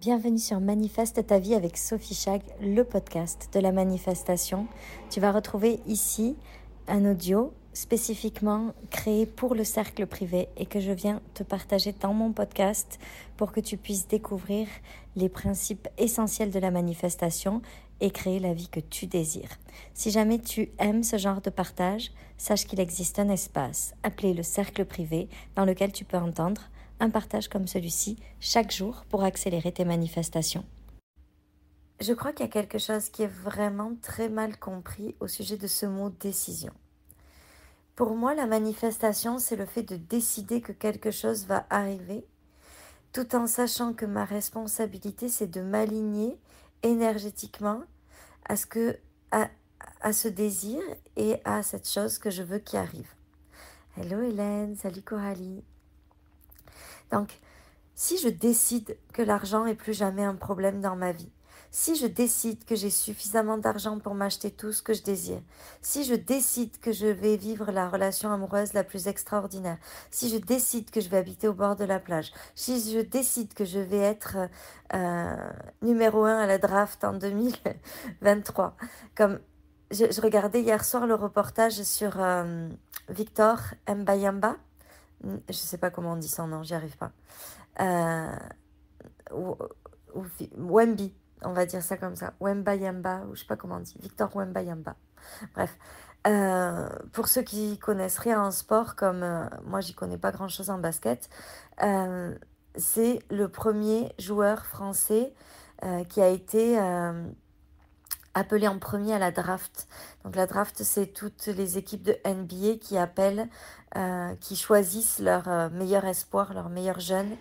Bienvenue sur Manifeste ta vie avec Sophie Chag, le podcast de la manifestation. Tu vas retrouver ici un audio spécifiquement créé pour le cercle privé et que je viens te partager dans mon podcast pour que tu puisses découvrir les principes essentiels de la manifestation et créer la vie que tu désires. Si jamais tu aimes ce genre de partage, sache qu'il existe un espace appelé le cercle privé dans lequel tu peux entendre un partage comme celui-ci chaque jour pour accélérer tes manifestations. Je crois qu'il y a quelque chose qui est vraiment très mal compris au sujet de ce mot décision. Pour moi, la manifestation, c'est le fait de décider que quelque chose va arriver, tout en sachant que ma responsabilité, c'est de m'aligner énergétiquement à ce que à, à ce désir et à cette chose que je veux qui arrive. Hello Hélène, salut Coralie. Donc, si je décide que l'argent est plus jamais un problème dans ma vie, si je décide que j'ai suffisamment d'argent pour m'acheter tout ce que je désire, si je décide que je vais vivre la relation amoureuse la plus extraordinaire, si je décide que je vais habiter au bord de la plage, si je décide que je vais être euh, numéro un à la draft en 2023, comme je, regardais hier soir le reportage sur euh, Victor Mbayamba, je sais pas comment on dit son nom, j'y arrive pas. Euh, Wemby, on va dire ça comme ça. Wemba Yamba, ou je sais pas comment on dit. Victor Wemba Yamba. Bref. Euh, pour ceux qui connaissent rien en sport, comme euh, moi j'y connais pas grand chose en basket, euh, c'est le premier joueur français qui a été appelé en premier à la draft. Donc la draft, c'est toutes les équipes de NBA qui appellent, euh, qui choisissent leur euh, meilleur espoir, leur meilleur jeune.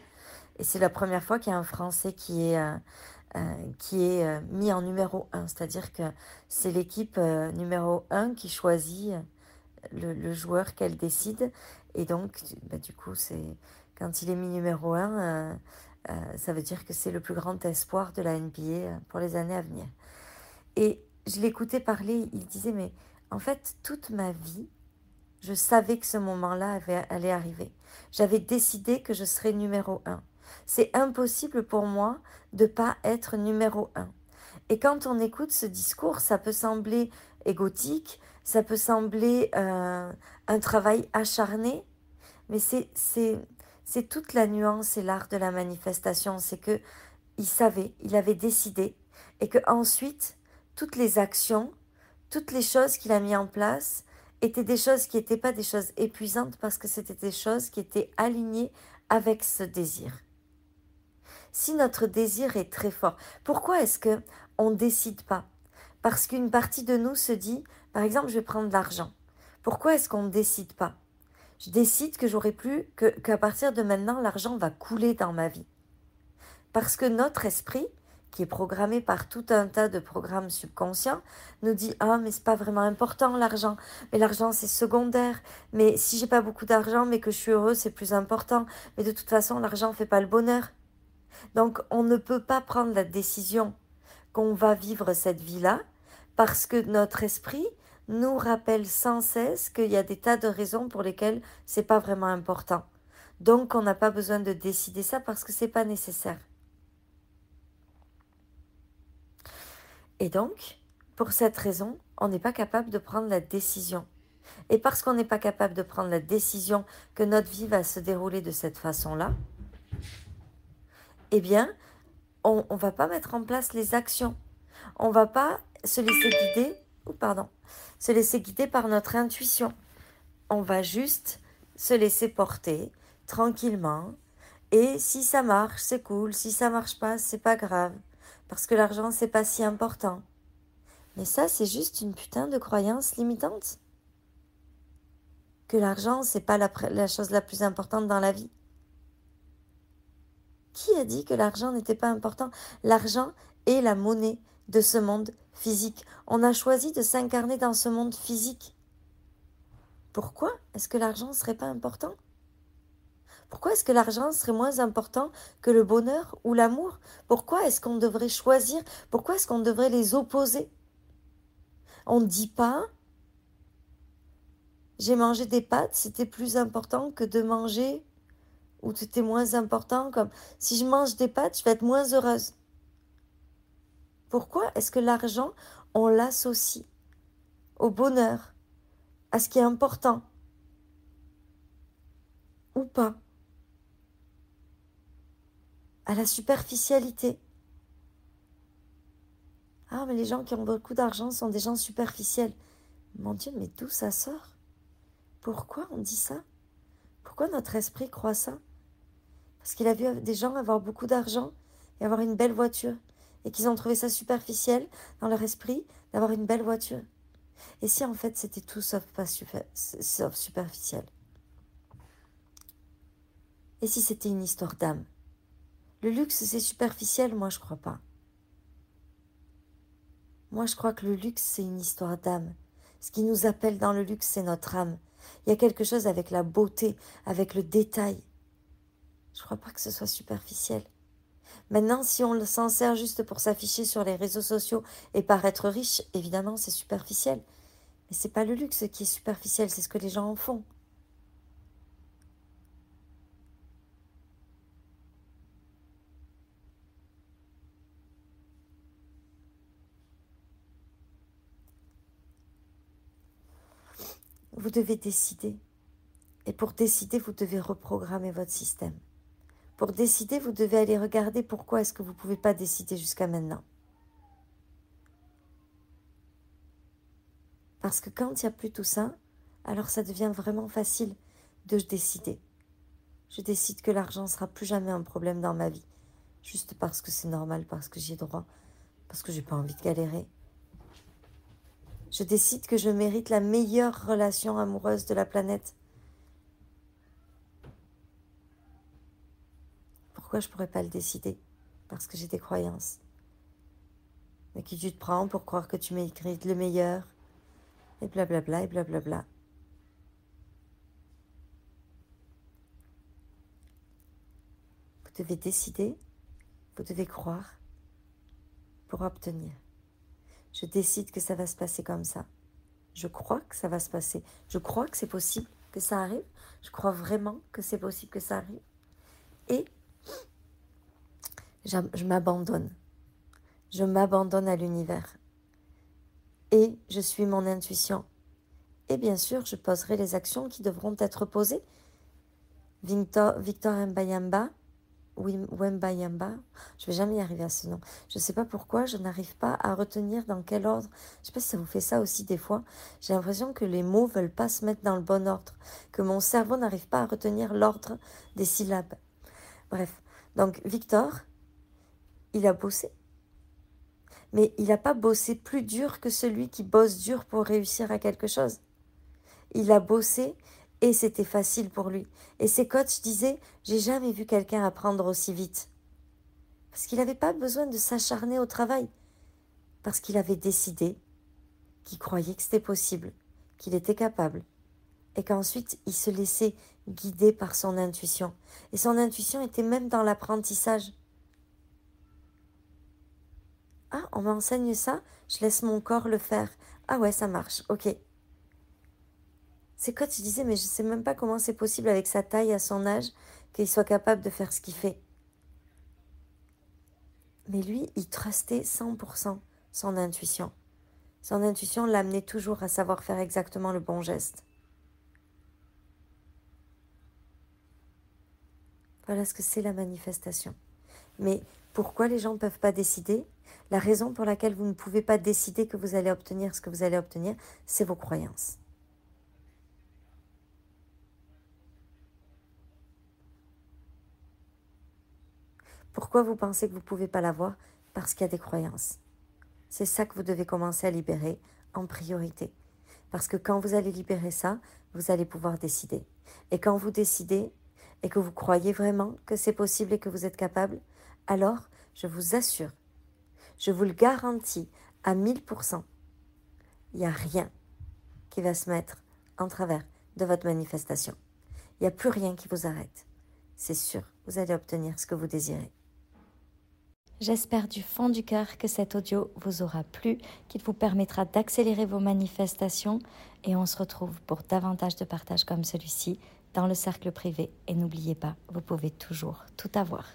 Et c'est la première fois qu'il y a un Français qui est, euh, qui est mis en numéro 1. C'est-à-dire que c'est l'équipe numéro 1 qui choisit le, joueur qu'elle décide. Et donc, bah, du coup, c'est quand il est mis numéro 1, ça veut dire que c'est le plus grand espoir de la NBA pour les années à venir. Et je l'écoutais parler, il disait, mais en fait, toute ma vie, je savais que ce moment-là allait arriver. J'avais décidé que je serais numéro un. C'est impossible pour moi de pas être numéro un. Et quand on écoute ce discours, ça peut sembler égotique, ça peut sembler euh, un travail acharné, mais c'est c'est toute la nuance et l'art de la manifestation. C'est que il savait, il avait décidé, et que ensuite toutes les actions, toutes les choses qu'il a mis en place étaient des choses qui n'étaient pas des choses épuisantes parce que c'était des choses qui étaient alignées avec ce désir. Si notre désir est très fort, pourquoi est-ce que on décide pas? Parce qu'une partie de nous se dit, par exemple, je vais prendre de l'argent. Pourquoi est-ce qu'on ne décide pas? Je décide que j'aurai plus que qu'à partir de maintenant l'argent va couler dans ma vie. Parce que notre esprit qui est programmé par tout un tas de programmes subconscients, nous dit ah mais c'est pas vraiment important l'argent, mais l'argent c'est secondaire, mais si j'ai pas beaucoup d'argent mais que je suis heureux c'est plus important, mais de toute façon l'argent fait pas le bonheur. Donc on ne peut pas prendre la décision qu'on va vivre cette vie-là parce que notre esprit nous rappelle sans cesse qu'il y a des tas de raisons pour lesquelles c'est pas vraiment important. Donc on n'a pas besoin de décider ça parce que c'est pas nécessaire. Et donc, pour cette raison, on n'est pas capable de prendre la décision. Et parce qu'on n'est pas capable de prendre la décision que notre vie va se dérouler de cette façon-là, eh bien, on ne va pas mettre en place les actions. On va pas se laisser guider, ou pardon, se laisser guider par notre intuition. On va juste se laisser porter tranquillement. Et si ça marche, c'est cool. Si ça marche pas, c'est pas grave parce que l'argent c'est pas si important. Mais ça c'est juste une putain de croyance limitante. Que l'argent c'est pas la, la chose la plus importante dans la vie. Qui a dit que l'argent n'était pas important? L'argent est la monnaie de ce monde physique. On a choisi de s'incarner dans ce monde physique. Pourquoi est-ce que l'argent ne serait pas important? Pourquoi est-ce que l'argent serait moins important que le bonheur ou l'amour? Pourquoi est-ce qu'on devrait choisir? Pourquoi est-ce qu'on devrait les opposer? On ne dit pas j'ai mangé des pâtes, c'était plus important que de manger ou est moins important, comme si je mange des pâtes, je vais être moins heureuse. Pourquoi est-ce que l'argent, on l'associe au bonheur, à ce qui est important? Ou pas, à la superficialité. Ah, mais les gens qui ont beaucoup d'argent sont des gens superficiels. Mon Dieu, mais d'où ça sort? Pourquoi on dit ça? Pourquoi notre esprit croit ça? Parce qu'il a vu des gens avoir beaucoup d'argent et avoir une belle voiture et qu'ils ont trouvé ça superficiel dans leur esprit d'avoir une belle voiture. Et si en fait c'était tout sauf, pas sauf superficiel? Et si c'était une histoire d'âme? Le luxe c'est superficiel, moi je crois pas. Moi je crois que le luxe c'est une histoire d'âme. Ce qui nous appelle dans le luxe c'est notre âme. Il y a quelque chose avec la beauté, avec le détail. Je crois pas que ce soit superficiel. Maintenant, si on s'en sert juste pour s'afficher sur les réseaux sociaux et paraître riche, évidemment, c'est superficiel. Mais c'est pas le luxe qui est superficiel, c'est ce que les gens en font. Vous devez décider. Et pour décider, vous devez reprogrammer votre système. Pour décider, vous devez aller regarder pourquoi est-ce que vous ne pouvez pas décider jusqu'à maintenant. Parce que quand il n'y a plus tout ça, alors ça devient vraiment facile de décider. Je décide que l'argent ne sera plus jamais un problème dans ma vie, juste parce que c'est normal, parce que j'ai droit, parce que j'ai pas envie de galérer. Je décide que je mérite la meilleure relation amoureuse de la planète, Pourquoi je pourrais pas le décider? Parce que j'ai des croyances. Mais qui tu te prends pour croire que tu m'écris le meilleur? Et blablabla, et blablabla. Vous devez décider, vous devez croire pour obtenir. Je décide que ça va se passer comme ça. Je crois que ça va se passer. Je crois que c'est possible que ça arrive. Je crois vraiment que c'est possible que ça arrive. Et je m'abandonne. Je m'abandonne à l'univers. Et je suis mon intuition. Et bien sûr, je poserai les actions qui devront être posées. Victor, Victor Mbayamba, Wembayamba, je vais jamais y arriver à ce nom. Je ne sais pas pourquoi, je n'arrive pas à retenir dans quel ordre. Je ne sais pas si ça vous fait ça aussi des fois. J'ai l'impression que les mots veulent pas se mettre dans le bon ordre, que mon cerveau n'arrive pas à retenir l'ordre des syllabes. Bref, donc Victor, il a bossé. Mais il n'a pas bossé plus dur que celui qui bosse dur pour réussir à quelque chose. Il a bossé et c'était facile pour lui. Et ses coachs disaient J'ai jamais vu quelqu'un apprendre aussi vite. Parce qu'il n'avait pas besoin de s'acharner au travail. Parce qu'il avait décidé qu'il croyait que c'était possible, qu'il était capable. Et qu'ensuite il se laissait guider par son intuition. Et son intuition était même dans l'apprentissage. Ah, on m'enseigne ça, je laisse mon corps le faire. Ah ouais, ça marche, ok. C'est quand tu disais, mais je sais même pas comment c'est possible avec sa taille à son âge qu'il soit capable de faire ce qu'il fait. Mais lui, il trustait 100% son intuition. Son intuition l'amenait toujours à savoir faire exactement le bon geste. Voilà ce que c'est la manifestation. Mais pourquoi les gens ne peuvent pas décider? La raison pour laquelle vous ne pouvez pas décider que vous allez obtenir ce que vous allez obtenir, c'est vos croyances. Pourquoi vous pensez que vous ne pouvez pas l'avoir Parce qu'il y a des croyances. C'est ça que vous devez commencer à libérer en priorité. Parce que quand vous allez libérer ça, vous allez pouvoir décider. Et quand vous décidez et que vous croyez vraiment que c'est possible et que vous êtes capable, alors je vous assure, je vous le garantis à 1000%, il n'y a rien qui va se mettre en travers de votre manifestation. Il n'y a plus rien qui vous arrête. C'est sûr, vous allez obtenir ce que vous désirez. J'espère du fond du cœur que cet audio vous aura plu, qu'il vous permettra d'accélérer vos manifestations et on se retrouve pour davantage de partages comme celui-ci dans le cercle privé. Et n'oubliez pas, vous pouvez toujours tout avoir.